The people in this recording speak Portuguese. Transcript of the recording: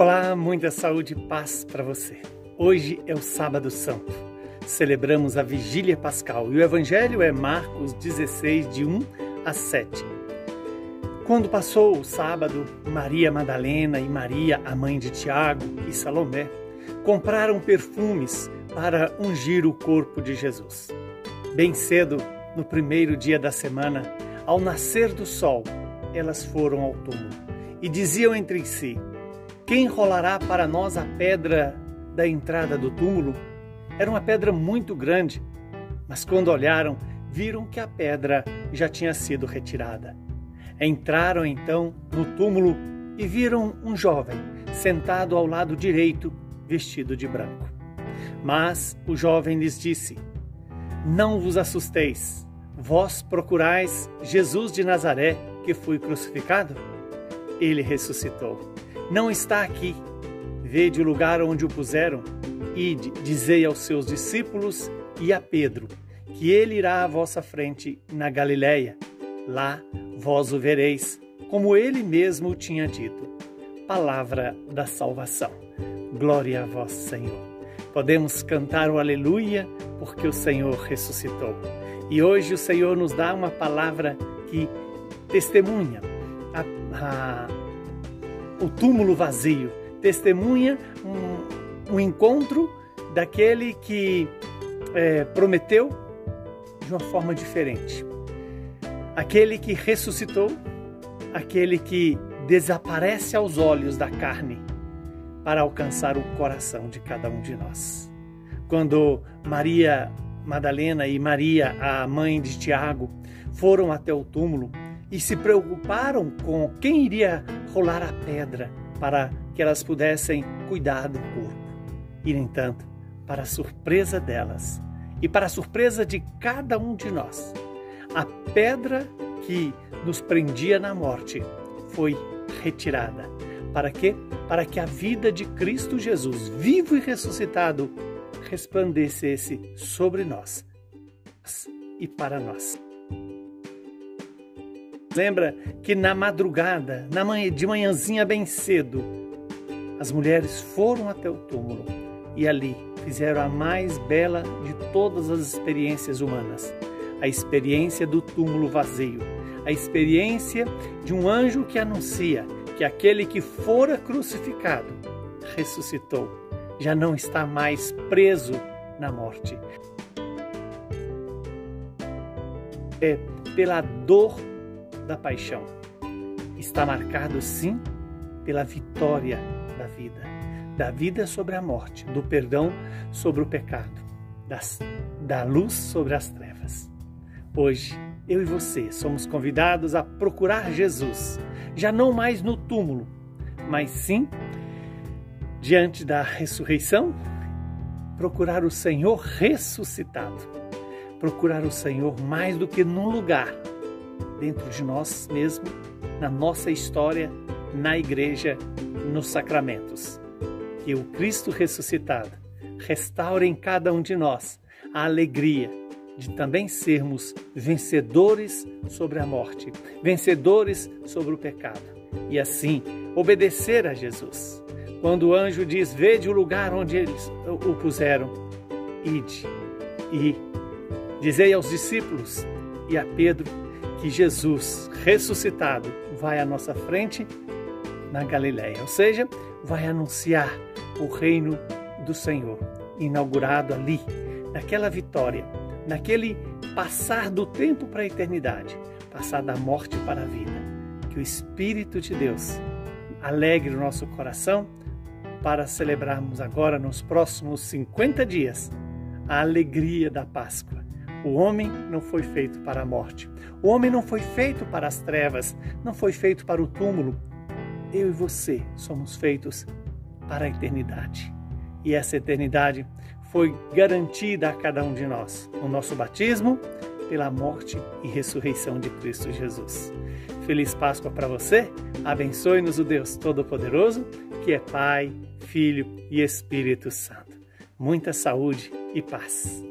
Olá, muita saúde e paz para você. Hoje é o Sábado Santo. Celebramos a Vigília Pascal e o Evangelho é Marcos 16, de 1 a 7. Quando passou o sábado, Maria Madalena e Maria, a mãe de Tiago e Salomé, compraram perfumes para ungir o corpo de Jesus. Bem cedo, no primeiro dia da semana, ao nascer do sol, elas foram ao túmulo e diziam entre si: Quem rolará para nós a pedra da entrada do túmulo? Era uma pedra muito grande, mas quando olharam, viram que a pedra já tinha sido retirada. Entraram então no túmulo e viram um jovem sentado ao lado direito, vestido de branco. Mas o jovem lhes disse: Não vos assusteis. Vós procurais Jesus de Nazaré, que foi crucificado? Ele ressuscitou. Não está aqui. Vede o lugar onde o puseram. Ide, dizei aos seus discípulos e a Pedro, que ele irá à vossa frente na Galiléia. Lá vós o vereis, como ele mesmo tinha dito. Palavra da salvação. Glória a vós, Senhor. Podemos cantar o aleluia porque o Senhor ressuscitou. E hoje o Senhor nos dá uma palavra que testemunha a, a, o túmulo vazio, testemunha um, um encontro daquele que é, prometeu de uma forma diferente. Aquele que ressuscitou, aquele que desaparece aos olhos da carne para alcançar o coração de cada um de nós. Quando Maria Madalena e Maria, a mãe de Tiago, foram até o túmulo e se preocuparam com quem iria rolar a pedra para que elas pudessem cuidar do corpo. E, no entanto, para a surpresa delas e para a surpresa de cada um de nós, a pedra que nos prendia na morte foi retirada. Para quê? Para que a vida de Cristo Jesus, vivo e ressuscitado, resplandecesse sobre nós e para nós. Lembra que na madrugada, na manhã, de manhãzinha bem cedo, as mulheres foram até o túmulo e ali fizeram a mais bela de todas as experiências humanas, a experiência do túmulo vazio, a experiência de um anjo que anuncia que aquele que fora crucificado ressuscitou. Já não está mais preso na morte. É pela dor da paixão. Está marcado, sim, pela vitória da vida, da vida sobre a morte, do perdão sobre o pecado, das, da luz sobre as trevas. Hoje, eu e você somos convidados a procurar Jesus, já não mais no túmulo, mas sim diante da ressurreição, procurar o Senhor ressuscitado, procurar o Senhor mais do que num lugar, dentro de nós mesmos, na nossa história, na igreja, nos sacramentos. Que o Cristo ressuscitado restaure em cada um de nós a alegria de também sermos vencedores sobre a morte, vencedores sobre o pecado e assim obedecer a Jesus quando o anjo diz: Vede o lugar onde eles o puseram, ide. E dizei aos discípulos e a Pedro que Jesus ressuscitado vai à nossa frente na Galiléia, ou seja, vai anunciar o reino do Senhor, inaugurado ali, naquela vitória, naquele passar do tempo para a eternidade, passar da morte para a vida. Que o Espírito de Deus alegre o nosso coração para celebrarmos agora, nos próximos 50 dias, a alegria da Páscoa. O homem não foi feito para a morte. O homem não foi feito para as trevas, não foi feito para o túmulo. Eu e você somos feitos para a eternidade. E essa eternidade foi garantida a cada um de nós no nosso batismo, pela morte e ressurreição de Cristo Jesus. Feliz Páscoa para você. Abençoe-nos o Deus Todo-Poderoso, que é Pai, Filho e Espírito Santo. Muita saúde e paz.